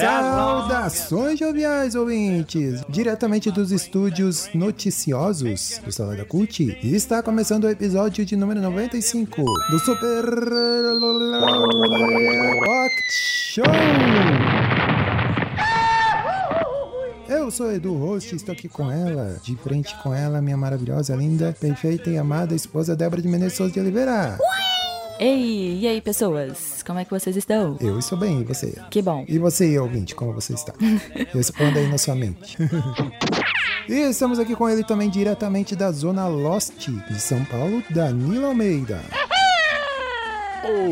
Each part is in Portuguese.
Saudações joviais ouvintes! Diretamente dos estúdios noticiosos do Salada Cult, está começando o episódio de número 95 do Super Pocket Show! Eu sou Edu Host, estou aqui com ela, de frente com ela, minha maravilhosa, linda, perfeita e amada esposa Débora de Menezes Souza de Oliveira. Ei, e aí, pessoas? Como é que vocês estão? Eu estou bem, e você? Que bom. E você, ouvinte, como você está? Responda aí na sua mente. e estamos aqui com ele também diretamente da Zona Lost de São Paulo, Danilo Almeida.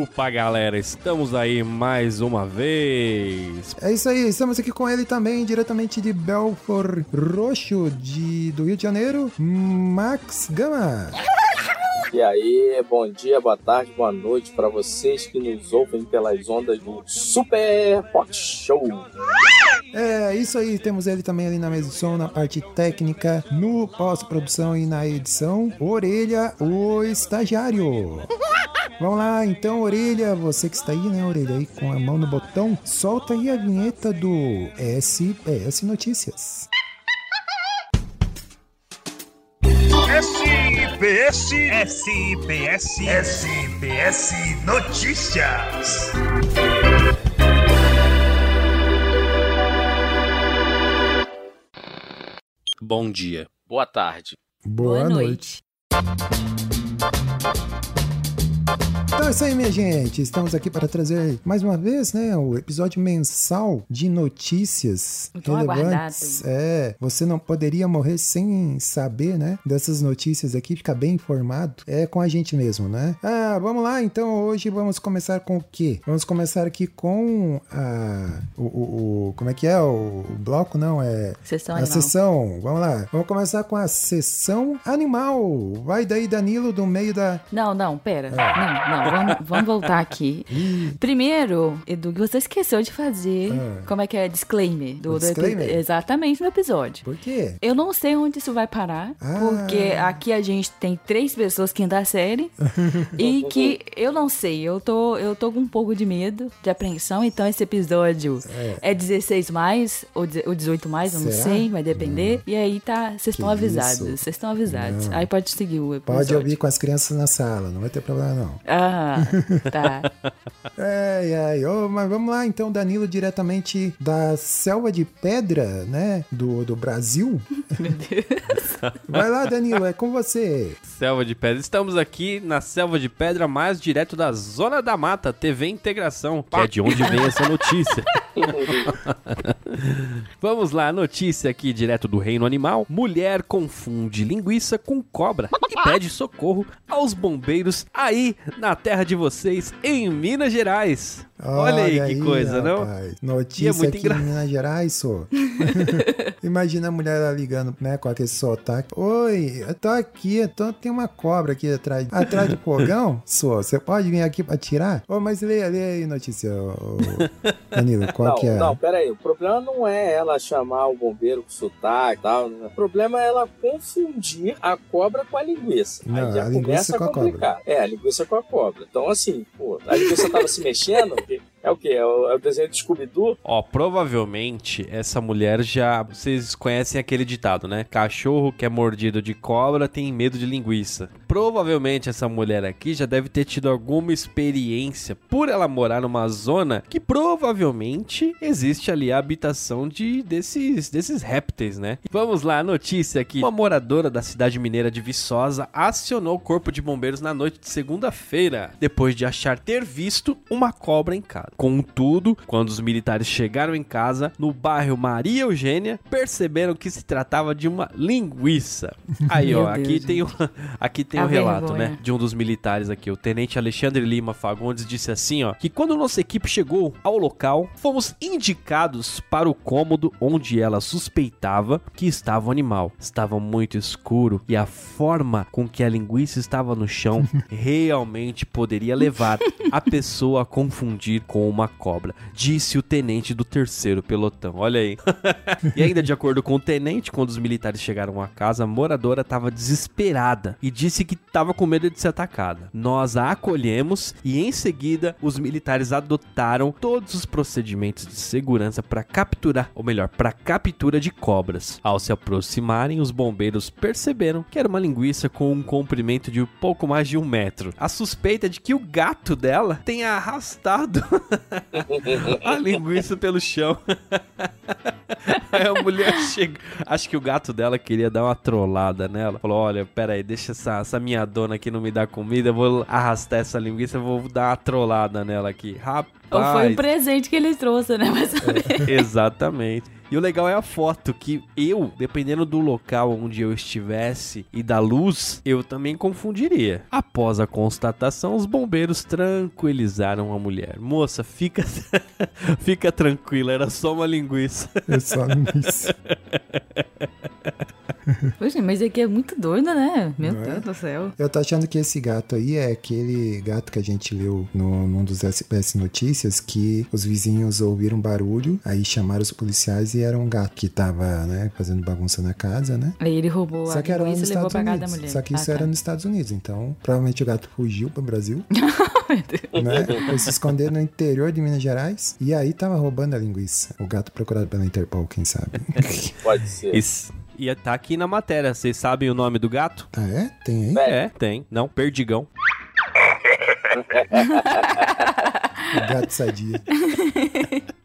Opa, galera, estamos aí mais uma vez. É isso aí, estamos aqui com ele também diretamente de Belfort Roxo, de, do Rio de Janeiro, Max Gama. E aí, bom dia, boa tarde, boa noite para vocês que nos ouvem pelas ondas do Super Pot Show. É, isso aí, temos ele também ali na mesa de som, na parte técnica, no pós-produção e na edição. Orelha, o estagiário. Vamos lá, então, Orelha, você que está aí, né, Orelha, aí com a mão no botão, solta aí a vinheta do SPS Notícias. SPS, SPS, SPS Notícias! Bom dia. Boa tarde. Boa, Boa noite. Então é isso aí, minha gente. Estamos aqui para trazer mais uma vez, né, o episódio mensal de notícias Tão relevantes. É, você não poderia morrer sem saber, né, dessas notícias aqui, ficar bem informado. É com a gente mesmo, né? Ah, vamos lá. Então hoje vamos começar com o quê? Vamos começar aqui com a o, o- o- como é que é o, o bloco? Não é Sessão a animal. sessão. Vamos lá. Vamos começar com a sessão animal. Vai daí, Danilo, do meio da Não, não, pera. Ah. Não, não, vamos, vamos voltar aqui. Primeiro, Edu, que você esqueceu de fazer. Ah. Como é que é? Disclaimer. Do, O do disclaimer? exatamente no episódio. Por quê? Eu não sei onde isso vai parar, Ah. porque aqui a gente tem três pessoas quinta série e que eu não sei, eu tô, eu tô com um pouco de medo, de apreensão, então esse episódio é, 16 mais ou ou 18 mais, eu não Será? sei, vai depender. E aí tá, vocês estão avisados, vocês estão avisados. Não. Aí pode seguir o episódio. Pode ouvir com as crianças na sala, não vai ter problema não. Ah, tá. Ai, ai, ô, mas vamos lá então, Danilo, diretamente da selva de pedra, né, do, do Brasil. Meu Deus. Vai lá, Danilo, é com você. Selva de Pedra. Estamos aqui na Selva de Pedra, mais direto da Zona da Mata, TV Integração, que é de onde vem essa notícia. Vamos lá, notícia aqui direto do reino animal. Mulher confunde linguiça com cobra e pede socorro aos bombeiros aí na terra de vocês, em Minas Gerais. Olha, aí que coisa, não? rapaz. E Notícia é muito aqui engra- em Minas Gerais, só. Imagina a mulher lá ligando, né, com aquele sotaque. Oi, eu tô aqui, eu tô- tem uma cobra aqui atrás, atrás do fogão, só. Você pode vir aqui pra tirar? Ô, mas lê, lê aí notícia, ô, ô, Danilo, qual não, que é? não, pera aí. O problema não é ela chamar o bombeiro com sotaque e tal. né? O problema é ela confundir a cobra com a linguiça. Não, aí já a linguiça começa com a a complicar. É, a linguiça com a cobra. Então, assim, pô, a linguiça tava se mexendo. Porque É o quê? É o, é o desenho de Scooby-Doo? Ó, provavelmente essa mulher já. Vocês conhecem aquele ditado, né? Cachorro que é mordido de cobra tem medo de linguiça. Provavelmente essa mulher aqui já deve ter tido alguma experiência por ela morar numa zona que provavelmente existe ali a habitação de desses, desses répteis, né? Vamos lá, notícia aqui. Uma moradora da cidade mineira de Viçosa acionou o corpo de bombeiros na noite de segunda-feira, depois de achar ter visto uma cobra em casa. Contudo, quando os militares chegaram em casa, no bairro Maria Eugênia, perceberam que se tratava de uma linguiça. Aí, ó, aqui Deus, tem, um, aqui tem A um relato, vergonha. né, de um dos militares aqui. O tenente Alexandre Lima Fagundes disse assim, ó, que quando nossa equipe chegou ao local, fomos indicados para o cômodo onde ela suspeitava que estava o animal. Estava muito escuro e a forma com que a linguiça estava no chão realmente poderia levar a pessoa a confundir com uma cobra, disse o tenente do terceiro pelotão. Olha aí. e ainda de acordo com o tenente, quando os militares chegaram à casa, a moradora estava desesperada e disse que estava com medo de ser atacada. Nós a acolhemos e em seguida os militares adotaram todos os procedimentos de segurança para capturar, ou melhor, para captura de cobras. Ao se aproximarem, os bombeiros perceberam que era uma linguiça com um comprimento de pouco mais de um metro. A suspeita de que o gato dela tenha arrastado a linguiça pelo chão. Aí a mulher chega. Acho que o gato dela queria dar uma trollada nela. Falou: Olha, pera aí, deixa essa, essa minha dona aqui não me dar comida. Eu vou arrastar essa linguiça, vou dar uma trollada nela aqui. Rapaz. Ou foi um presente que ele trouxe, né? Mas Exatamente. E o legal é a foto, que eu, dependendo do local onde eu estivesse e da luz, eu também confundiria. Após a constatação, os bombeiros tranquilizaram a mulher. Moça, fica, fica tranquila, era só uma linguiça. É só nisso. Poxa, mas aqui é muito doido, né? Meu Não é? Deus do céu. Eu tô achando que esse gato aí é aquele gato que a gente leu no, num dos SPS Notícias que os vizinhos ouviram barulho, aí chamaram os policiais e era um gato que tava, né, fazendo bagunça na casa, né? Aí ele roubou Só a que era lá nos linguiça e levou Estados Unidos. mulher. Só que isso Ah, era tá. nos Estados Unidos. Então, provavelmente o gato fugiu pro Brasil, né? Foi se esconder no interior de Minas Gerais. E aí tava roubando a linguiça. O gato procurado pela Interpol, quem sabe? Pode ser. Isso. E tá aqui na matéria. Vocês sabem o nome do gato? ah, é? Tem aí? É, tem. Não, Perdigão. O gato sadia.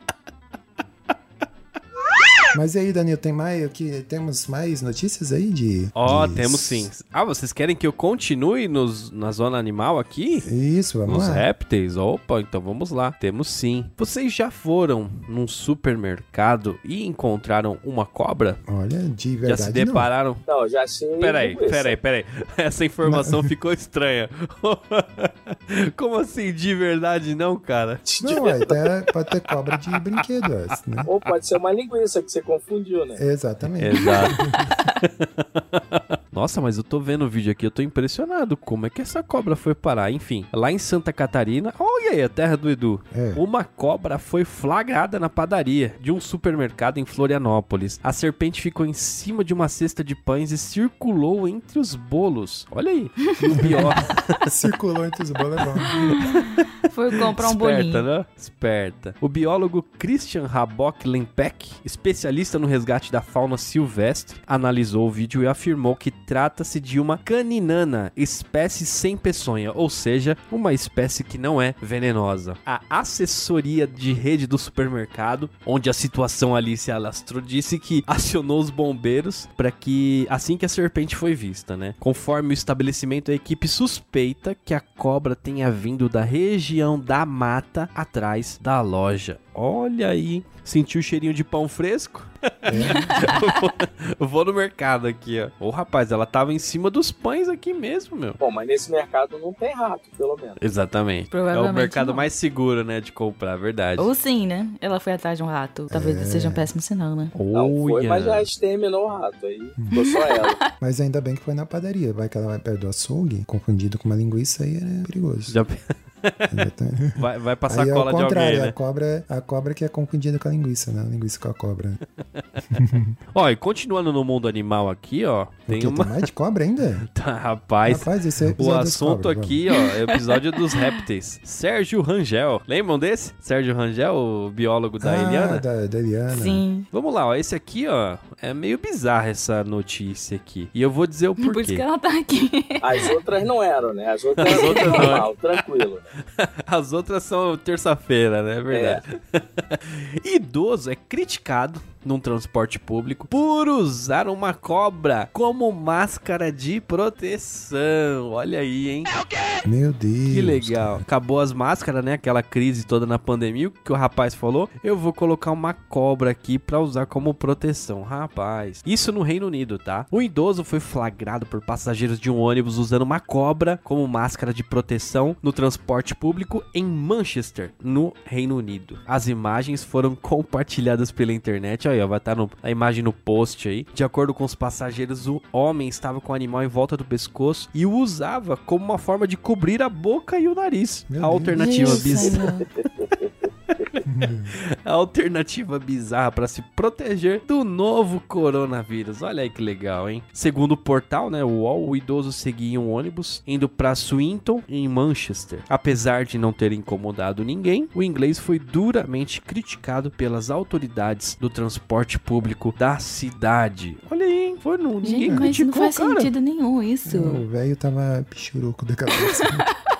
Mas e aí, Danilo, tem mais aqui? Temos mais notícias aí de. Ó, de- temos sim. Ah, vocês querem que eu continue nos, na zona animal aqui? Isso, vamos Nos lá. répteis? Opa, então vamos lá. Temos sim. Vocês já foram num supermercado e encontraram uma cobra? Olha, de já verdade. se não. depararam? Não, já achei. Peraí, peraí, peraí. Essa informação ficou estranha. Como assim, de verdade não, cara? Não, ué, até pode ter cobra de brinquedo, né? Ou pode ser uma linguiça que você confundiu, né? Exatamente. Exato. Nossa, mas eu tô vendo o vídeo aqui, eu tô impressionado. Como é que essa cobra foi parar? Enfim, lá em Santa Catarina, olha aí a terra do Edu. É. Uma cobra foi flagrada na padaria de um supermercado em Florianópolis. A serpente ficou em cima de uma cesta de pães e circulou entre os bolos. Olha aí. E o pior. Circulou entre os bolos, é bom. Foi comprar um Esperta, bolinho. né? Esperta. O biólogo Christian Rabok Lempek, especialista no resgate da fauna silvestre, analisou o vídeo e afirmou que trata-se de uma caninana, espécie sem peçonha, ou seja, uma espécie que não é venenosa. A assessoria de rede do supermercado, onde a situação ali se alastrou, disse que acionou os bombeiros para que assim que a serpente foi vista, né? Conforme o estabelecimento, a equipe suspeita que a cobra tenha vindo da região da mata atrás da loja. Olha aí, sentiu o cheirinho de pão fresco? Eu, vou, vou no mercado aqui, ó. Ô, rapaz, ela tava em cima dos pães aqui mesmo, meu. Bom, mas nesse mercado não tem rato, pelo menos. Exatamente. É o mercado não. mais seguro, né, de comprar, verdade. Ou sim, né? Ela foi atrás de um rato. Talvez seja um péssimo sinal, né? Não foi, mas já exterminou o rato. Aí ficou só ela. Mas ainda bem que foi na padaria. Vai que ela vai perto do açougue, confundido com uma linguiça, aí é perigoso. Já vai, vai passar Aí é cola de contrário, alguém, a né? cobra, a cobra que é confundida com a linguiça, né? A linguiça com a cobra. Ó, e continuando no mundo animal aqui, ó, tem Porque uma... tem mais de cobra ainda? Tá, rapaz, Rapaz, esse é o assunto cobras, aqui, ó, é o episódio dos répteis. Sérgio Rangel. Lembram desse? Sérgio Rangel, o biólogo da ah, Eliana? Da, da Eliana. Sim. Vamos lá, ó, esse aqui, ó, é meio bizarra essa notícia aqui. E eu vou dizer o Por isso porquê. que ela tá aqui. As outras não eram, né? As outras As eram outras não normal, tranquilo. Né? As outras são terça-feira, né? É verdade. Idoso é criticado num transporte público por usar uma cobra como máscara de proteção. Olha aí, hein? Meu Deus. Que legal. Acabou as máscaras, né? Aquela crise toda na pandemia. O que o rapaz falou? Eu vou colocar uma cobra aqui pra usar como proteção. Rapaz. Isso no Reino Unido, tá? O idoso foi flagrado por passageiros de um ônibus usando uma cobra como máscara de proteção no transporte público em Manchester, no Reino Unido. As imagens foram compartilhadas pela internet. Aí, ó, vai estar no, a imagem no post aí. De acordo com os passageiros, o homem estava com o animal em volta do pescoço e o usava como uma forma de cobrir a boca e o nariz. Meu a Deus. alternativa bizarra. A alternativa bizarra para se proteger do novo coronavírus. Olha aí que legal, hein? Segundo o portal, né, o UOL, o idoso seguia um ônibus indo para Swinton, em Manchester. Apesar de não ter incomodado ninguém, o inglês foi duramente criticado pelas autoridades do transporte público da cidade. Olha aí, hein? Foi, não, ninguém Gente, mas não criticou, faz cara. sentido nenhum isso. O velho tava pichuruco da cabeça.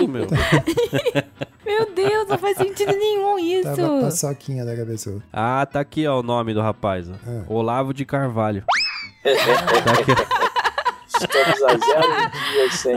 Ih, meu. Meu Deus, não faz sentido nenhum isso. tava paçoquinha da cabeça. Ah, tá aqui, ó, o nome do rapaz. ó. Ah. Olavo de Carvalho. Tá aqui. Estamos a zero dias sem.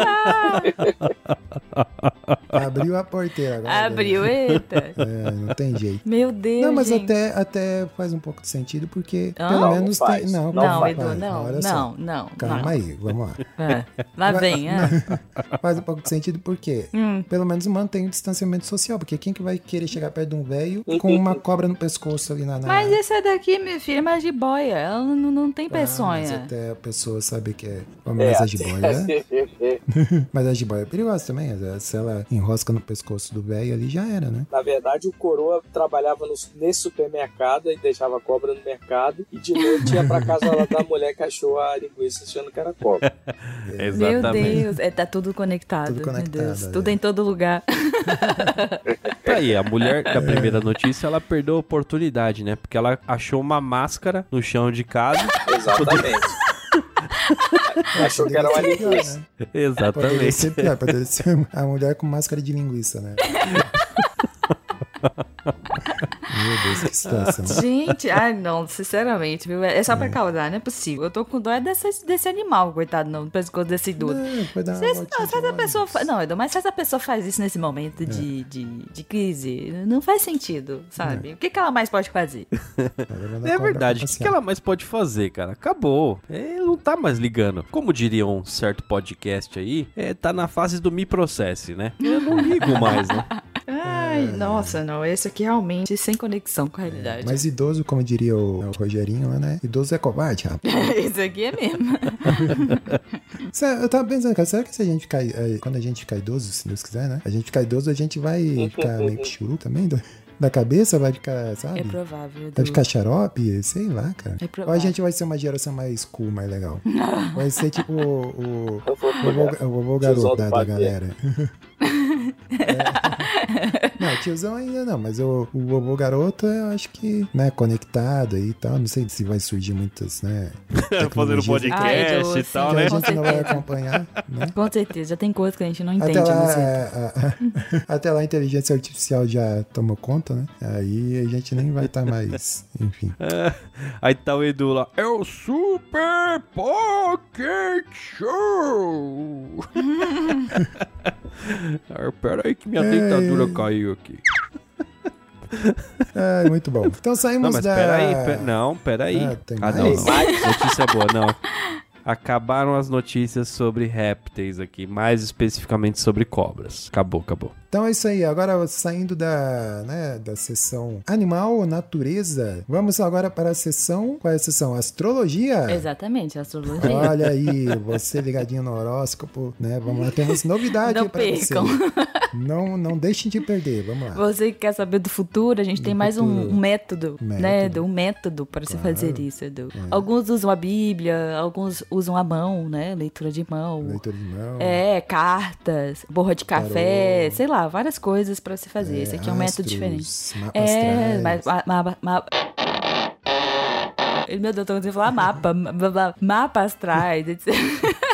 Abriu a porteira agora. Abriu, eita. É, não tem jeito. Meu Deus, Não, mas gente. até, até faz um pouco de sentido, porque Não, pelo não menos faz. tem. Não, Não Não, Edu, não, Olha não, não. Calma não. aí, vamos lá. É. Lá vem, é. Faz um pouco de sentido porque Hum. pelo menos mantém o distanciamento social. Porque quem que vai querer chegar perto de um velho com uma cobra no pescoço ali na. na... Mas essa daqui, minha filha, é mais de boia. Ela não, não tem Ah, mas peçonha. até a pessoa sabe que é. Mas a jiboia. mas a jiboia é perigosa também. Se ela enrosca no pescoço do velho ali, já era, né? Na verdade, o coroa trabalhava no- nesse supermercado e deixava a cobra no mercado. E de noite ia pra casa lá da mulher que achou a linguiça achando que era cobra. Meu Exatamente. Deus, é, tá tudo conectado. Tudo meu conectado, Deus, é. tudo em todo lugar. Tá aí, a mulher da primeira notícia, ela perdeu a oportunidade, né? Porque ela achou uma máscara no chão de casa. Exatamente. achou que era uma Poderia linguiça. né? Poderia Exatamente. ser pior, poderia ser a mulher com máscara de linguiça, né? Meu Deus, que situação. Gente, ai não, sinceramente, viu? É só pra causar, não é possível. Eu tô com dó é desse, desse animal, coitado, não, no pescoço desse idoso. Não, foi dar uma Se, não, se essa pessoa fa... Não, Edu, mas se essa pessoa faz isso nesse momento de, de, de crise, não faz sentido, sabe? O que, que ela mais pode fazer? Tá É cobra verdade. O que, que ela mais pode fazer, cara? Acabou. Ele não tá mais ligando. Como diria um certo podcast aí, é, tá na fase do me processe, né? Eu não ligo mais, né? Ai, nossa, não. Esse aqui realmente sem conexão com a realidade. Mas idoso, como diria o, o Rogerinho lá, né? Idoso é covarde, rapaz. Esse aqui é mesmo. Eu tava pensando, cara, será que se a gente ficar. eh, Quando a gente ficar idoso, se Deus quiser, né? A gente ficar idoso, a gente vai ficar meio que churu também? do- Da cabeça, vai ficar, sabe? É provável, Edu. Vai ficar xarope, sei lá, cara. É Ou a provável. gente vai ser uma geração mais cool, mais legal. Vai ser tipo o, o, vovô, garoto da, da galera. É. Não, tiozão ainda não, mas o, o vovô garoto eu acho que, né, conectado aí e tal. Não sei se vai surgir muitas, né? Fazendo tecnologias podcast e tal, né? a Com gente não vai acompanhar, né? Com certeza, já tem coisa que a gente não entende. Até lá, Luciano. é, a- a- até lá a inteligência artificial já tomou conta, né? Aí a gente nem vai estar mais, enfim. Aí tá o Edu lá. É o Super Pocket Show! ah, pera aí que minha dentadura caiu aqui. É, muito bom. Então saímos Não, mas da... peraí, pe- não, peraí. Ah, tem Ah, não, não. Notícia boa, não. Acabaram as notícias sobre répteis aqui, mais especificamente sobre cobras. Acabou, acabou. Então é isso aí. Agora saindo da, né, da sessão animal, natureza, vamos agora para a sessão. Qual é a sessão? Astrologia. Exatamente, astrologia. Olha aí, você ligadinho no horóscopo, né? Vamos lá, temos novidade para você. percam. Não, não deixem de perder, vamos lá. Você que quer saber do futuro, a gente tem mais um, futuro. um método, Método. né? Um método para se Claro. É. fazer isso, Edu. Alguns usam a Bíblia, alguns usam a mão, né? Leitura de mão. Leitura de mão. É, cartas, borra de café, sei lá, várias coisas para se fazer. Esse aqui é um método astros, diferente. Mapas É, mas ma, ma, Meu Deus, eu tô conseguindo falar mapa, ma- ma- mapa astrais, etc.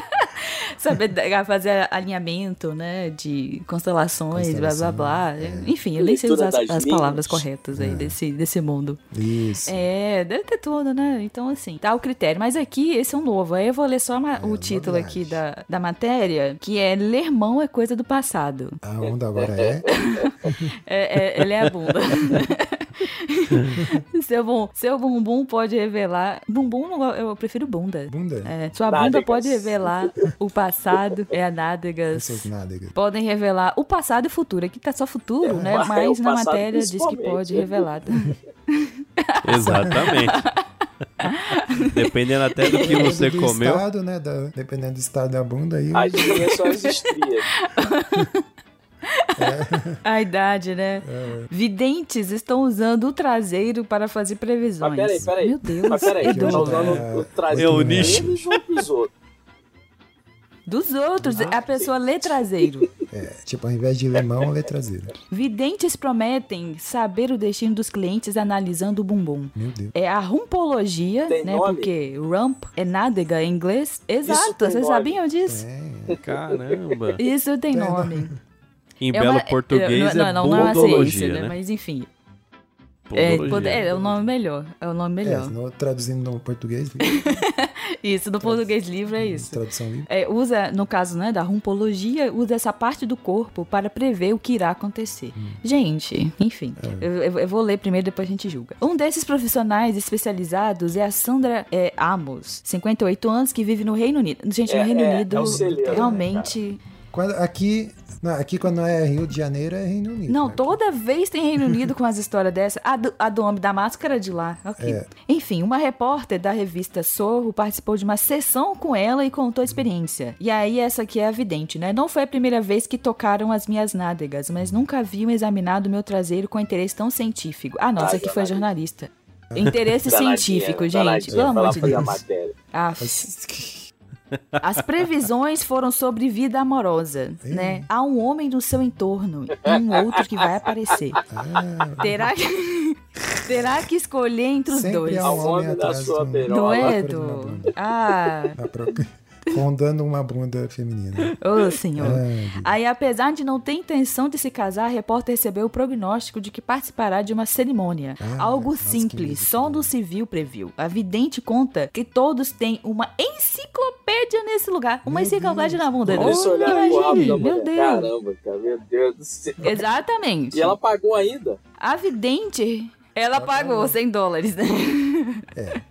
saber fazer alinhamento, né? De constelações, blá blá Constelação, blá. é. Enfim, eu nem sei usar as, as palavras corretas aí desse, desse mundo. Isso. É, deve ter tudo, né? Então, assim, tá o critério. Mas aqui, esse é um novo. Aí eu vou ler só ma- o título novidade. aqui da, da matéria, que é Lermão é coisa do passado. A onda agora é. É, é, ele é a bunda. seu, bum, seu bumbum pode revelar. Bumbum, eu prefiro bunda. Bunda? É, sua bunda Nádegas. pode revelar o passado, é a nádegas. Essas nádegas. Podem revelar o passado e o futuro. Aqui tá só futuro, né? É, Mas o na matéria diz que pode revelar. Exatamente. Dependendo até do que Dependendo você do comeu. Estado, né? da- dependendo do estado da bunda aí. As linhas são as estrias. A idade, né? É. Videntes estão usando o traseiro para fazer previsões. Mas peraí, peraí. Meu Deus, Mas peraí, tá usando É, o traseiro é o nicho. deles ou dos outros? Dos outros, a pessoa lê traseiro. É, tipo, ao invés de limão, letra traseira. Videntes prometem saber o destino dos clientes analisando o bumbum. Meu Deus. É a rumpologia, Tem né? nome? Porque rump é nádega em inglês. Exato, vocês nome. sabiam disso? É. Caramba. Isso tem Tem nome. Em É belo uma- português não, é não, não é uma bundologia, ciência, né? né? Mas enfim. É, Podologia. pode- é, é o nome melhor. É o nome É, melhor. no- traduzindo no português, Isso, no português livre é isso. tradução livre. É, usa, no caso né, da rumpologia, usa essa parte do corpo para prever o que irá acontecer. Gente, enfim, eu, eu- eu vou ler primeiro, depois a gente julga. Um desses profissionais especializados é a Sandra é, Amos, 58 anos, que vive no Reino Unido. Gente, no É, Reino é, Unido, é o celeiro, né, realmente... Quando, aqui, não, aqui, quando é Rio de Janeiro, é Reino Unido. Não, né? toda vez tem Reino Unido com as histórias dessa. A do, a do homem da máscara de lá. ok. É. Enfim, uma repórter da revista Sorro participou de uma sessão com ela e contou a experiência. E aí, essa aqui é a vidente, né? Não foi a primeira vez que tocaram as minhas nádegas, mas nunca haviam examinado meu traseiro com interesse tão científico. Ah, nossa, Ai, aqui foi jornalista. Interesse científico, gente. Pelo amor de Deus. matéria. As previsões foram sobre vida amorosa, né? Há um homem no seu entorno e um outro que vai aparecer. Ah, Terá que, terá que escolher entre os sempre dois. há um homem homem da sua beirola. Não é, Edu? Ah, Rondando uma bunda feminina. ô senhor. Ah, Aí, apesar de não ter intenção de se casar, a repórter recebeu o prognóstico de que participará de uma cerimônia. Ah, Algo nossa, simples, só no civil previu. A vidente conta que todos têm uma enciclopédia nesse lugar. Uma Meu enciclopédia Deus. na bunda. Oh, olhar rabo imagine, da meu mulher. Deus. Caramba, cara, meu Deus do céu. Exatamente. E ela pagou ainda? A vidente, ela pagou 100 dólares, né? É.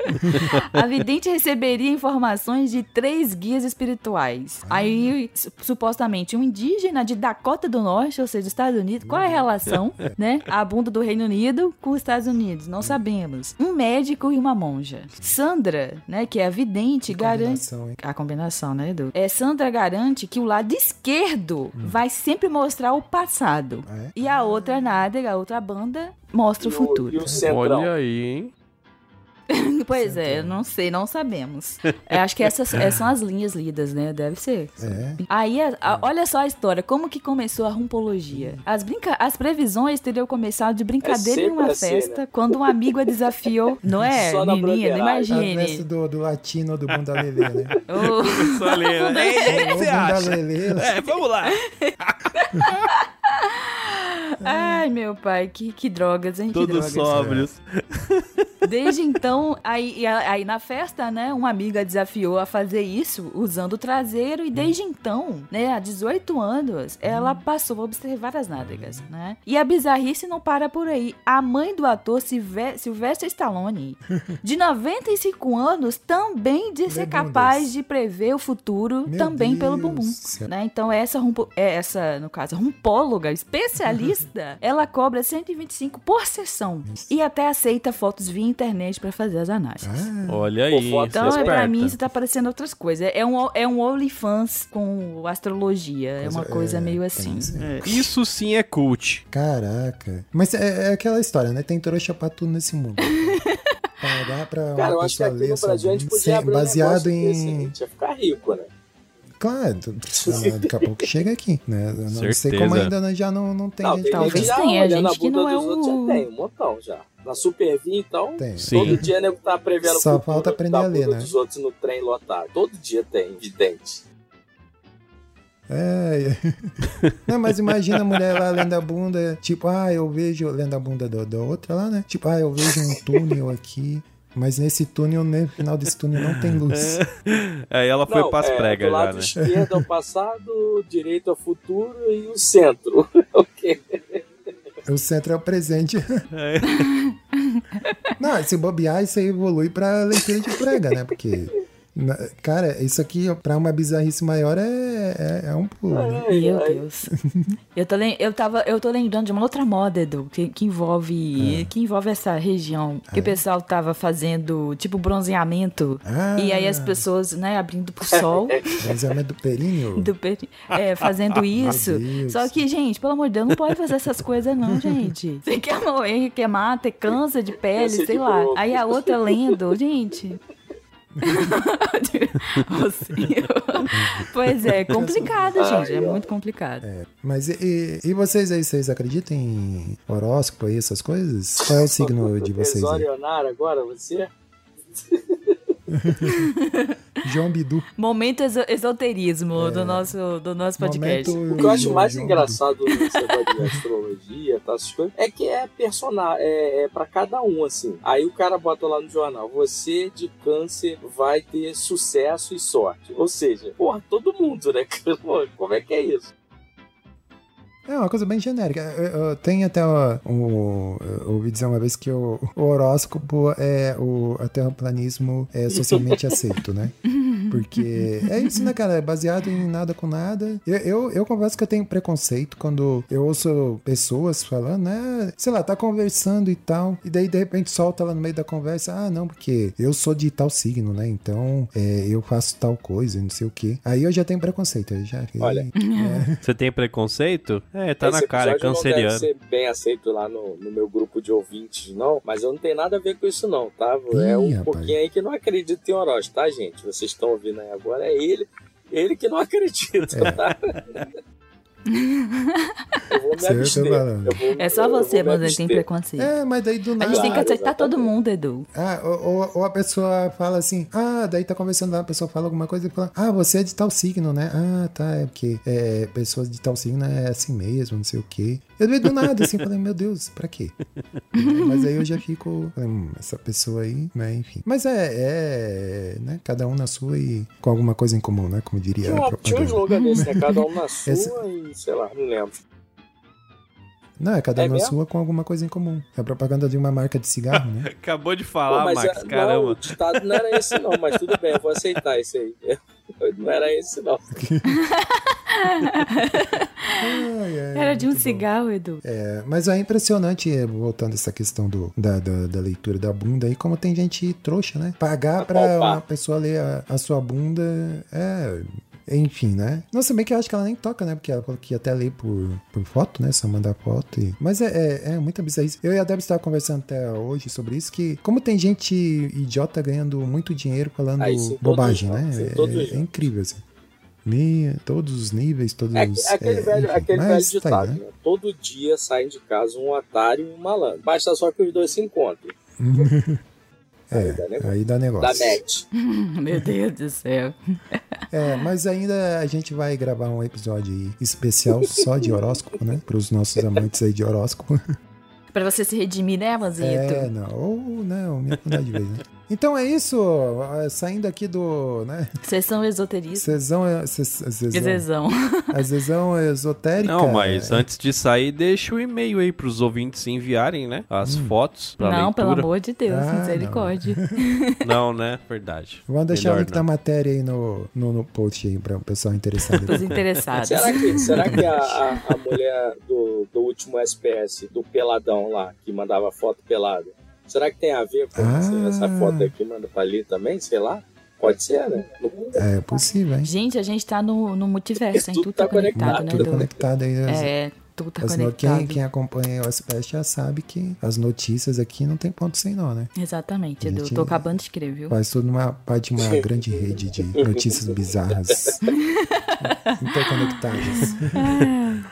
A vidente receberia informações de três guias espirituais. Ah. Aí, su- supostamente, um indígena de Dakota do Norte, ou seja, Estados Unidos. Qual é a relação, né? A bunda do Reino Unido com os Estados Unidos? Não sabemos. Um médico e uma monja. Sandra, né, que é a vidente, garante... combinação, hein? A combinação, né, Edu? É, Sandra garante que o lado esquerdo vai sempre mostrar o passado. Ah, é? E a outra nádega, a outra banda, mostra o E o- futuro. E o centrão. Olha aí, hein? Pois é, não sei, não sabemos. É, acho que essas, essas são as linhas lidas, né? Deve ser. É. Aí, a- a- olha só a história, como que começou a rumpologia. As, brinca as previsões teriam começado de brincadeira em sempre uma assim, festa, né? quando um amigo a desafiou. Não é, Só na menina? Imagine. do, do latino do bunda lelê, né? Né? Ei, o. É, vamos lá. Ai, meu pai, que, que drogas, hein? Que Todos drogas. sóbrios. Desde então, aí, aí na festa, né, uma amiga desafiou a fazer isso usando o traseiro e desde então, né, há 18 anos, ela passou a observar as nádegas, né? E a bizarrice não para por aí. A mãe do ator Sylvester Stallone, de 95 anos, também diz ser capaz de prever o futuro Meu também pelo Deus bumbum, do céu. né? Então essa rumpo- é, essa, no caso, rumpóloga especialista, ela cobra 125 por sessão e até aceita fotos via internet pra fazer as análises. Ah, Olha aí, Então, é é, pra mim, isso tá parecendo outras coisas. É um, é um OnlyFans com astrologia. É uma Coisa- coisa é, meio assim. isso. É. Isso sim é cult. caraca. Mas é, é aquela história, né? Tem trouxa pra tudo nesse mundo. Pagar pra uma Cara, eu acho que pessoa aqui ler no sua Brasil a gente bunda, podia sem- abrir baseado em... desse, a gente ia ficar rico, né? Claro, daqui a pouco chega aqui, né? Eu não sei Certeza. como ainda não- já não, não tem Não, gente tem Talvez gente já tenha, olhando gente a que bunda não é dos outros, o- Já tem, um montão já. Na Super V, então, Tem. Sim. todo dia nego tá prevendo Só futuro falta aprender a ler, né? dos outros no trem lotado. Todo dia tem, vidente. É. é. Não, mas imagina a mulher lá lendo a bunda, tipo, ah, eu vejo, lendo a bunda da, da outra lá, né? Tipo, ah, eu vejo um túnel aqui. Mas nesse túnel, no final desse túnel, não tem luz. Aí ela foi Não, pras é, pregas do lado já, né? esquerdo é o passado, direito é o futuro e o centro. ok. O centro é o presente. Não, se bobear, isso aí evolui pra leitura de prega, né? Porque, cara, isso aqui, pra uma bizarrice maior, é, é, é um pulo, né? Ai, Meu ai. Deus. Eu tô, eu, tava, eu tô lembrando de uma outra moda, Edu, que, que envolve que envolve essa região. Que o pessoal tava fazendo, tipo, bronzeamento. Ah. E aí as pessoas, né, abrindo pro sol. Bronzeamento do períneo. do peri- é, fazendo isso. Só que, gente, pelo amor de Deus, não pode fazer essas coisas, não, gente. Você quer morrer, queimar, ter câncer de pele, sei lá. Aí a outra lendo, gente. Pois é, complicado, gente. É muito complicado. Mas e, e- vocês aí, vocês acreditam em horóscopo e essas coisas? Qual é o signo de vocês aí? Agora, você? João Bidu. Momento esoterismo do, nosso, do nosso podcast. Momento O que eu acho João mais Bidu. engraçado negócio de astrologia, tá, essas coisas, é que é personagem, é, é pra cada um, assim. Aí o cara bota lá no jornal, você de câncer vai ter sucesso e sorte. Ou seja, porra, todo mundo, né? Como é que é isso? É uma coisa bem genérica. Eu, eu tenho até ó, um, eu ouvi dizer uma vez que o, o horóscopo é o, o terraplanismo é socialmente aceito, né? Porque é isso, né, cara? É baseado em nada com nada. Eu, eu, eu confesso que eu tenho preconceito quando eu ouço pessoas falando, né? Sei lá, tá conversando e tal. E daí, de repente, solta lá no meio da conversa. Ah, não, porque eu sou de tal signo, né? Então, é, eu faço tal coisa, não sei o quê. Aí eu já tenho preconceito. Já, Olha. Você tem preconceito? É, tá Esse na cara, é canceriano. Não deve ser bem aceito lá no, no meu grupo de ouvintes, não. Mas eu não tenho nada a ver com isso, não, tá? É Ih, um rapaz. pouquinho aí que não acredita em horóscopo, tá, gente? Vocês estão ouvindo aí agora, é ele. Ele que não acredita, É. tá? Eu vou me tô abster. Eu vou- É só você, mas tem preconceito. É, mas daí do A nada. gente tem que aceitar todo exatamente. mundo, Edu. Ah, ou, ou- ou a pessoa fala assim, ah, daí tá conversando lá, a pessoa fala alguma coisa e fala, ah, você é de tal signo, né? Ah, tá, é porque é, pessoas de tal signo é assim mesmo, não sei o quê. Eu vi do nada, assim, falei, meu Deus, pra quê? Mas aí eu já fico, hum, essa pessoa aí, né, enfim. Mas é, é, né, cada um na sua e com alguma coisa em comum, né, como diria Tinha, a uma- tinha um slogan desse, né? Cada um na sua Esse- e sei lá, não lembro. Não, é cada um É na mesmo? sua com alguma coisa em comum. É a propaganda de uma marca de cigarro, né? Acabou de Pô, falar, mas Max, é- não, caramba. o ditado não era esse, não, mas tudo bem, eu vou aceitar esse aí. Não era esse, não. Era de um bom. cigarro, Edu. É, mas é impressionante, é, voltando a essa questão do, da, da, da leitura da bunda aí, como tem gente trouxa, né? Pagar pra Apalpar. uma pessoa ler a, a sua bunda é. Enfim, né? Nossa, bem que eu acho que ela nem toca, né? Porque ela falou que ia até ler por, por foto, né? Só mandar foto. E... Mas é, é, é muita bizarrice. Eu e a Deb estava conversando até hoje sobre isso, que como tem gente idiota ganhando muito dinheiro falando Ah, isso todos bobagem, né? É, é jogos. incrível, assim. Me, todos os níveis, todos É, os. é aquele é, velho, enfim, aquele velho mas tá aí, ditado, né? né? Todo dia saem de casa um otário e um malandro. Basta só que os dois se encontrem. É, dá negócio. aí dá Da negócio. net. Meu Deus do céu. É, mas ainda a gente vai gravar um episódio aí especial só de horóscopo, né? Para os nossos amantes aí de horóscopo. Pra você se redimir, né, Manzito? É, não, ou não, me mudar de vez, né? Então é isso, é, saindo aqui do, né? Sessão esoterista. Sesão, é- ses- sesão, Zezão. a sessão esotérica. Não, mas antes de sair, deixa o e-mail aí pros ouvintes enviarem, né? As fotos pra Não, pelo leitura. amor de Deus, Ah, misericórdia. Não, né? Verdade. Vamos deixar Melhor o link da não. matéria aí no, no, no post aí para o pessoal interessado. Os interessados. Será que, será que a, a, a mulher do, do último SPS, do peladão lá, que mandava foto pelada, será que tem a ver com Ah. essa, foto aqui manda pra ali também? Sei lá. Pode ser, né? É possível, hein? Gente, a gente tá no, no multiverso, hein? Tudo Tudo tá tá conectado, conectado, né, Tudo Edu? conectado aí. as- É, tudo tá as conectado. quem, quem acompanha o SPS já sabe que as notícias aqui não tem ponto sem nó, né? Exatamente, Edu. Tô acabando de escrever, viu? Faz tudo uma parte de uma grande rede de notícias bizarras interconectadas.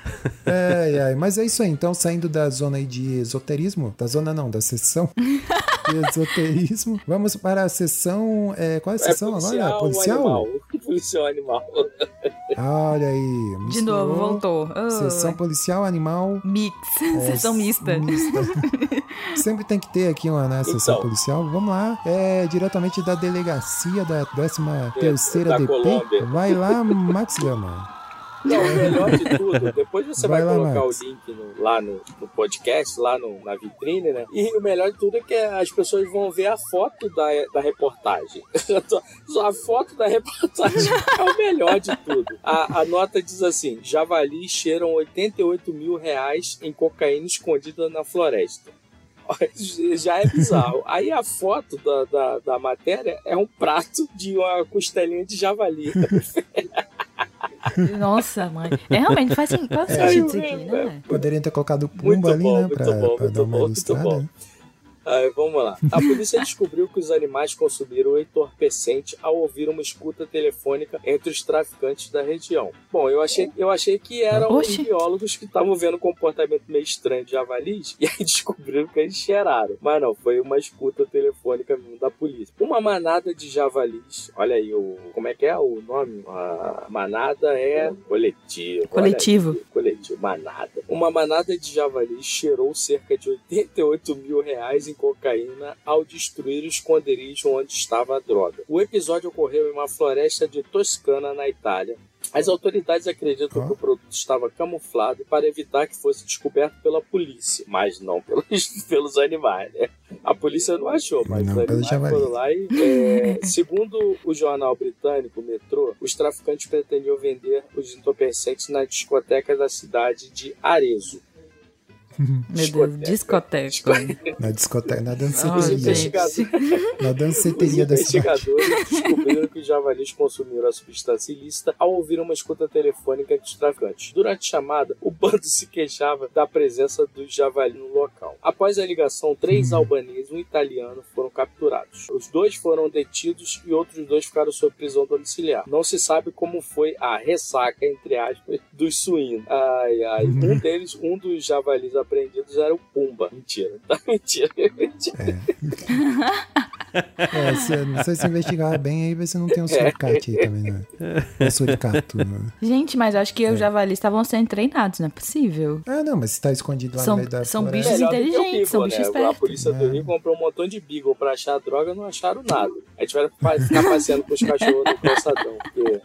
Ai, ai, mas é isso aí. Então, saindo da zona aí de esoterismo, da zona não, da sessão esoterismo, vamos para a sessão. é, qual é a É sessão policial, agora? Policial? animal? Policial animal. Olha aí. De misturou novo, voltou. Oh, Sessão policial animal. Mix. é, Sessão mista. mista. Sempre tem que ter aqui uma né, sessão Então. policial. Vamos lá. É diretamente da delegacia da 13 terceira da DP. Colômbia. Vai lá, Max Gama. Não, o melhor de tudo, depois você vai, Vai lá, colocar Max. o link no- lá no, no podcast, lá no- na vitrine, né? E o melhor de tudo é que as pessoas vão ver a foto da, da reportagem. A foto da reportagem é o melhor de tudo. A, a nota diz assim: javalis cheiram 88 mil reais em cocaína escondida na floresta. Já é bizarro. Aí a foto da, da, da matéria é um prato de uma costelinha de javali. Nossa, mãe. É, realmente faz, faz É. sentido isso aqui, né? Poderiam ter colocado Pumba Muito ali, bom, né? Pra, bom, pra dar uma bom, ilustrada. Aí, vamos lá. A polícia descobriu que os animais consumiram entorpecente ao ouvir uma escuta telefônica entre os traficantes da região. Bom, eu achei, eu achei que eram os Oxe. biólogos que estavam vendo um comportamento meio estranho de javalis e aí descobriram que eles cheiraram. Mas não, foi uma escuta telefônica mesmo da polícia. Uma manada de javalis. Olha aí, o, como é que é o nome? A manada é coletivo. Olha aí. Coletivo. Coletivo, manada. Uma manada de javalis cheirou cerca de 88 mil reais em cocaína ao destruir o esconderijo onde estava a droga. O episódio ocorreu em uma floresta de Toscana, na Itália. As autoridades acreditam Ó. que o produto estava camuflado para evitar que fosse descoberto pela polícia, mas não pelos, pelos animais. Né? A polícia não achou, mas Não os animais foram lá e. é, segundo o jornal britânico Metrô, os traficantes pretendiam vender os entorpecentes na discoteca da cidade de Arezzo. Meu Deus, discoteca. Na discoteca, na danceteria. gente. na Os danceteria da cidade. investigadores descobriram que os javalis consumiram a substância ilícita ao ouvir uma escuta telefônica entre os traficantes. Durante a chamada, o bando se queixava da presença dos javalis no local. Após a ligação, três albaneses e um italiano foram capturados. Os dois foram detidos e outros dois ficaram sob prisão domiciliar. Não se sabe como foi a ressaca, entre aspas, dos suínos. Ai, ai. Um deles, um dos javalis apreendidos era o Pumba. Mentira, tá? Mentira. Mentira. É, se, não sei se investigar bem aí, ver se não tem um suricate aí também, né? Um suricato. Né? Gente, mas acho que os javalis estavam sendo treinados, não é possível. Ah, não, mas se tá escondido lá São- no meio da são floresta. bichos inteligentes, são Beagle, bichos né? A espertos. polícia do É. Rio comprou um montão de Beagle pra achar droga, não acharam nada. Aí tiveram que ficar passeando com os cachorros no calçadão, porque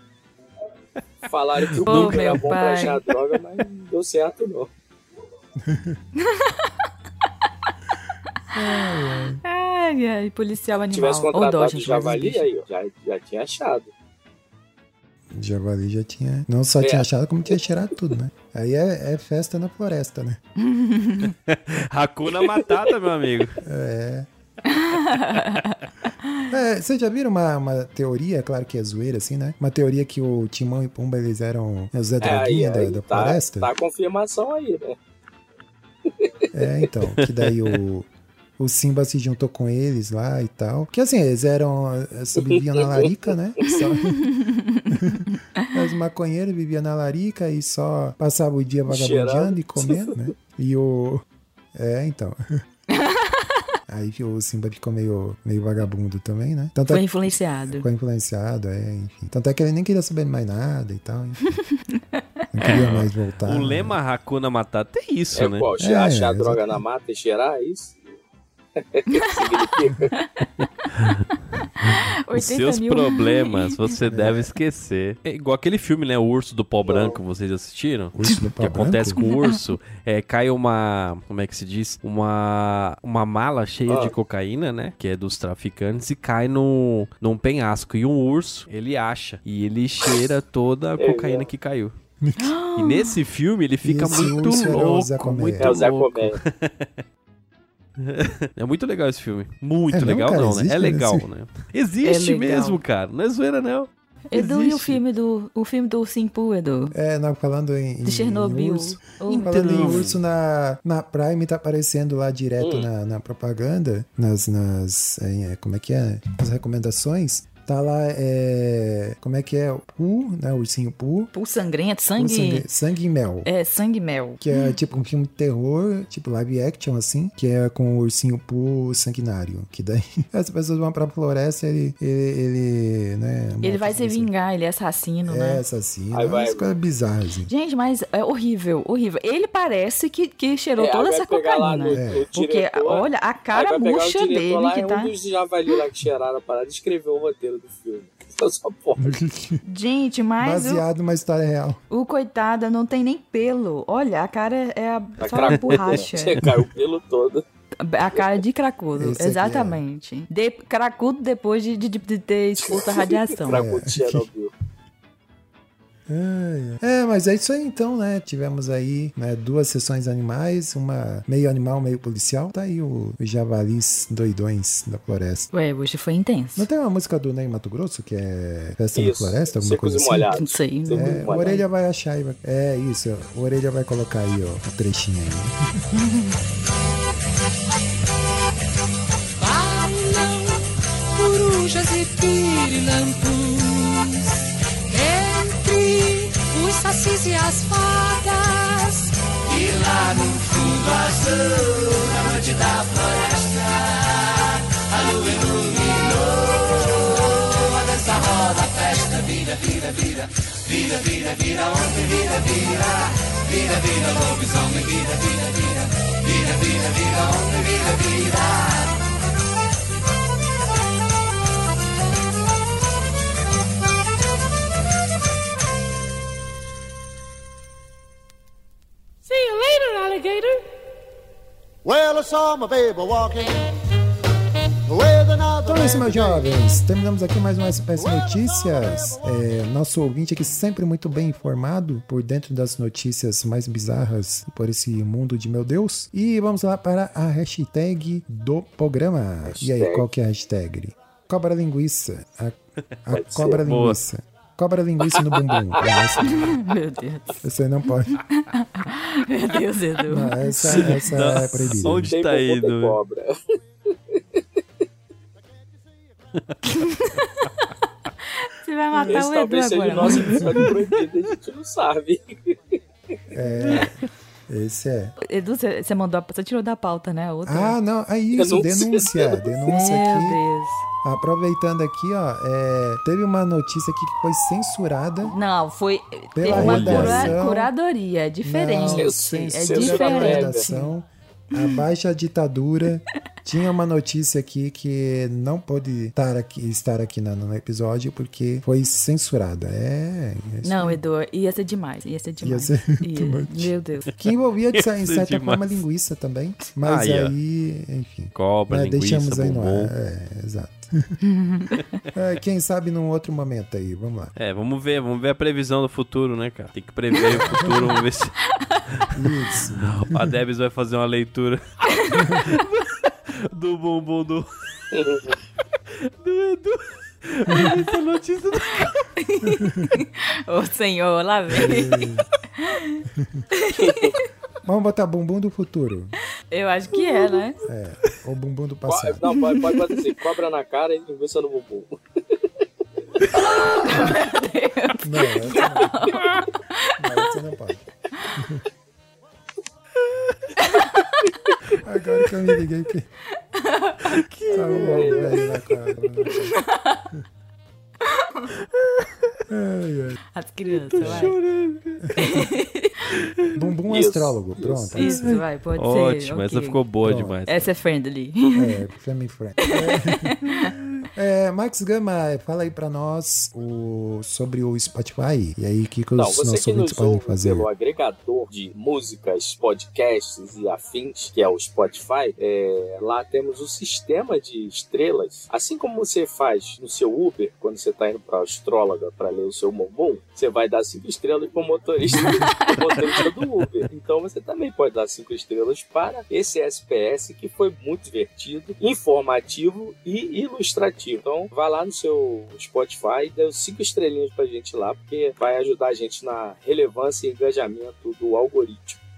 falaram que o Beagle era meu bom pra pai. achar droga, mas não deu certo não. Ai, ai, policial Se animal. tivesse Ou contratado dó, gente, javali, aí, ó, já, já tinha achado. Javali já tinha. Não só É. tinha achado, como tinha cheirado tudo, né? Aí é, é festa na floresta, né? Hakuna Matata, meu amigo. É. É, vocês já viram uma, uma teoria, claro que é zoeira, assim, né? Uma teoria que o Timão e Pumba, eles eram os Zé É, Droguinha da, da tá, floresta? tá a confirmação aí, né? É, então, que daí o, o Simba se juntou com eles lá e tal. Que assim, eles eram. Só viviam na larica, né? Só... Os maconheiros viviam na larica e só passavam o dia vagabundeando Cheirando. e comendo, né? E o. É, então. Aí o Simba ficou meio, meio vagabundo também, né? Tanto foi é, influenciado. ficou influenciado, é, enfim. Tanto é que ele nem queria saber mais nada e tal, enfim. Não queria mais voltar. O lema Hakuna Matata é isso, É né? qual? É, achar droga na mata e cheirar, é isso? Significa? 80 Os seus mil. problemas você deve esquecer. É igual aquele filme, né? O Urso do Pau Branco, vocês assistiram? Urso do O que acontece com o urso é cai uma, como é que se diz? Uma uma mala cheia Ah. de cocaína, né? Que é dos traficantes e cai no, num penhasco e um urso, ele acha e ele cheira toda a É cocaína mesmo. que caiu. E nesse filme ele fica esse muito o louco, muito É o Zé louco. É muito legal esse filme. Muito É, legal cara, não, né? existe É legal, esse- né? Existe É legal. mesmo, cara. Não é zoeira não. Edu, e o Existe. filme do, o filme do Simpu, Edu? É, não, falando em, em De Chernobyl. urso. Oh, Falando em urso na, na Prime, tá aparecendo lá direto Hum. na, na propaganda, nas, nas é, como é que é? Nas recomendações. Tá lá, é. Como é que é? O Pooh, né? O ursinho Pooh. Pulso sangrento, sangue. Sangue, sangue e mel. É, sangue e mel. Que é tipo um filme de terror, tipo live action, assim, que é com o ursinho Pooh sanguinário. Que daí as pessoas vão pra floresta e ele, ele, ele, né? Ele vai se vingar, ele é assassino, É, né? assassino. Aí É vai- coisas bizarras, assim. Gente, mas é horrível, horrível. Ele parece que, que cheirou É, toda essa cocaína. no- É. Porque, olha, a cara murcha dele lá, que é tá. um dos javali lá que cheiraram a parada e escreveu o roteiro do filme. Só pode. Gente, mas o, Baseado numa história real. o coitado não tem nem pelo. Olha, a cara é a, só a cracudo, né? borracha. Você caiu o pelo todo. A cara de cracudo, Esse é. exatamente. De, cracudo depois de, de, de ter exposto a radiação. Cracudo de Chernobyl. Ai, ai. É, mas é isso aí então, né? Tivemos aí né, duas sessões animais, uma meio animal, meio policial. Tá aí o, os javalis doidões da floresta. Ué, hoje foi intenso. Não tem uma música do Ney Mato Grosso que é Festa na Isso. Floresta, alguma Secos coisa assim? Não sei, né? É, o. Orelha vai achar vai... É isso, o Orelha vai colocar aí, ó, o trechinho aí. Bailam corujas e pirilampus sacis e as fadas. E lá no fundo azul Na noite da floresta. A lua iluminou. A dança roda, a festa Vira, vira, vira. Vira, vira, vira Onde vira, vira. Vira, vira, lobisomem Vira, vira, vira. Vira, vira, vira Onde vira, vira. See Então é isso, man meus jovens. Terminamos aqui mais um SPS Notícias. É, nosso ouvinte aqui sempre muito bem informado por dentro das notícias mais bizarras por esse mundo de meu Deus. E vamos lá para a hashtag do programa. E aí, Hashtag. qual que é a hashtag? Cobra linguiça. A, a cobra Boa. linguiça. Cobra linguiça no bumbum. Essa, Meu Deus. aí não pode. Meu Deus, Edu. Não, essa, essa é proibida. Onde Tem tá indo? cobra. Você vai matar Esse o Edu talvez seja o agora. nosso episódio proibido, a gente não sabe. Esse é. Edu, você você mandou, a- você tirou da pauta, né? Outra. Ah, não. É isso. Denúncia. Denúncia. Denúncia Meu aqui. Deus. Aproveitando aqui, ó, é, teve uma notícia aqui que foi censurada. Não, foi. Pela Teve uma cura- curadoria, é diferente. Não, É diferente. Abaixo a ditadura. Tinha uma notícia aqui que não pôde estar aqui, estar aqui no episódio porque foi censurada. É. isso Não, Edu, ia ser demais. Ia ser demais. ser Ia- too much. Meu Deus. Que envolvia, de, é certa demais. forma, linguiça também. Mas Aí, ó. aí, enfim. Cobra, né, linguiça, deixamos aí no ar. É, exato. É, quem sabe num outro momento aí. Vamos lá. É, vamos ver, vamos ver a previsão do futuro, né, cara? Tem que prever o futuro, vamos ver se Isso. a Debs vai fazer uma leitura do bumbum do, do Edu. Essa notícia do... Ô, senhor, lá vem. Vamos botar bumbum do futuro. Eu acho que é, né? É, ou bumbum do Co- passado. Não, pode, pode botar assim, cobra na cara e linguiça no bumbum. Não, essa não. Não, essa não pode. Agora que eu me liguei que. Tá bom, velho na cara. Ai, ai. As crianças, vai. Bumbum Isso, astrólogo, pronto. Isso, vai, pode ser. Ótimo, essa ok. ficou boa Pronto. demais. Essa é friendly. É, family friend. É, é, Max Gama, fala aí pra nós o, sobre o Spotify. E aí, o que, que os Não, nossos ouvintes nos podem fazer? pelo agregador de músicas, podcasts e afins, que é o Spotify, é, lá temos o sistema de estrelas. Assim como você faz no seu Uber, quando você está indo para astróloga para ler o seu bumbum, você vai dar cinco estrelas para o motorista, motorista do Uber. Então você também pode dar cinco estrelas para esse SPS que foi muito divertido, informativo e ilustrativo. Então vai lá no seu Spotify e dê cinco estrelinhas pra gente lá, porque vai ajudar a gente na relevância e engajamento do algoritmo.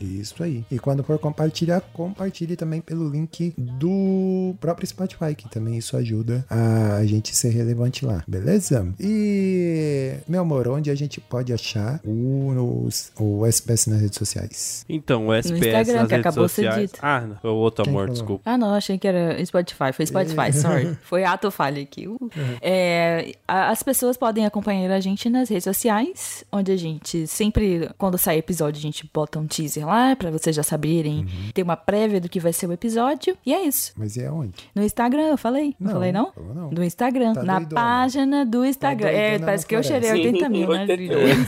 Isso aí. E quando for compartilhar, compartilhe também pelo link do próprio Spotify, que também isso ajuda a gente ser relevante lá, beleza? E, meu amor, onde a gente pode achar o, o, o SPS nas redes sociais? Então, o SPS Instagram, nas que redes acabou de ser sociais. dito. Ah, não, o outro Quem amor, falou? desculpa. Ah, não, achei que era Spotify. Foi Spotify, sorry. Foi ato falha aqui. Uh. É, a- as pessoas podem acompanhar a gente nas redes sociais, onde a gente sempre, quando sai episódio, a gente bota um teaser lá, pra vocês já saberem, ter uma prévia do que vai ser o episódio. E é isso. Mas é onde? No Instagram, eu falei? Não, Não, falei, não? falou não. Do Instagram. Tá na doidona. página do Instagram. é, doidona parece que eu cheirei Sim, 80 mil, né? 88,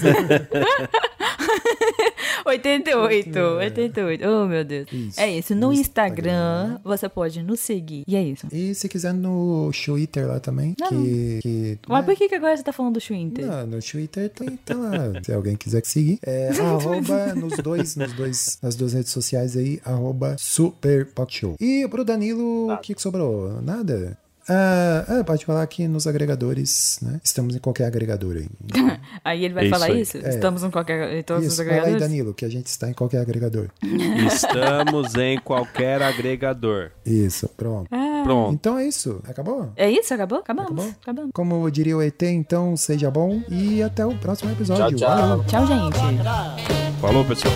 88. Oh, meu Deus. Isso, É isso. No no Instagram, Instagram. você pode nos seguir. E é isso. E se quiser no Twitter lá também, Não. que... que Mas né? por que, que agora você tá falando do Twitter? Não, no Twitter tem, tá lá. Se alguém quiser seguir, é arroba nos dois, nos dois, nas duas redes sociais aí, arroba Super Pop Show. E pro Danilo, o que, que sobrou? Nada? Ah, ah, pode falar aqui nos agregadores, né? Estamos em qualquer agregador aí. Aí ele vai É isso falar aí. isso? Estamos em qualquer. Em todos os Isso, fala aí, agregadores? Danilo, que a gente está em qualquer agregador. Estamos em qualquer agregador. Isso, pronto. Pronto. Então é isso. Acabou? É isso? Acabou? Acabamos. Acabou? Acabamos. Como diria o ET, então seja bom e até o próximo episódio. Tchau, tchau. Valeu. Tchau, gente. Falou, pessoal.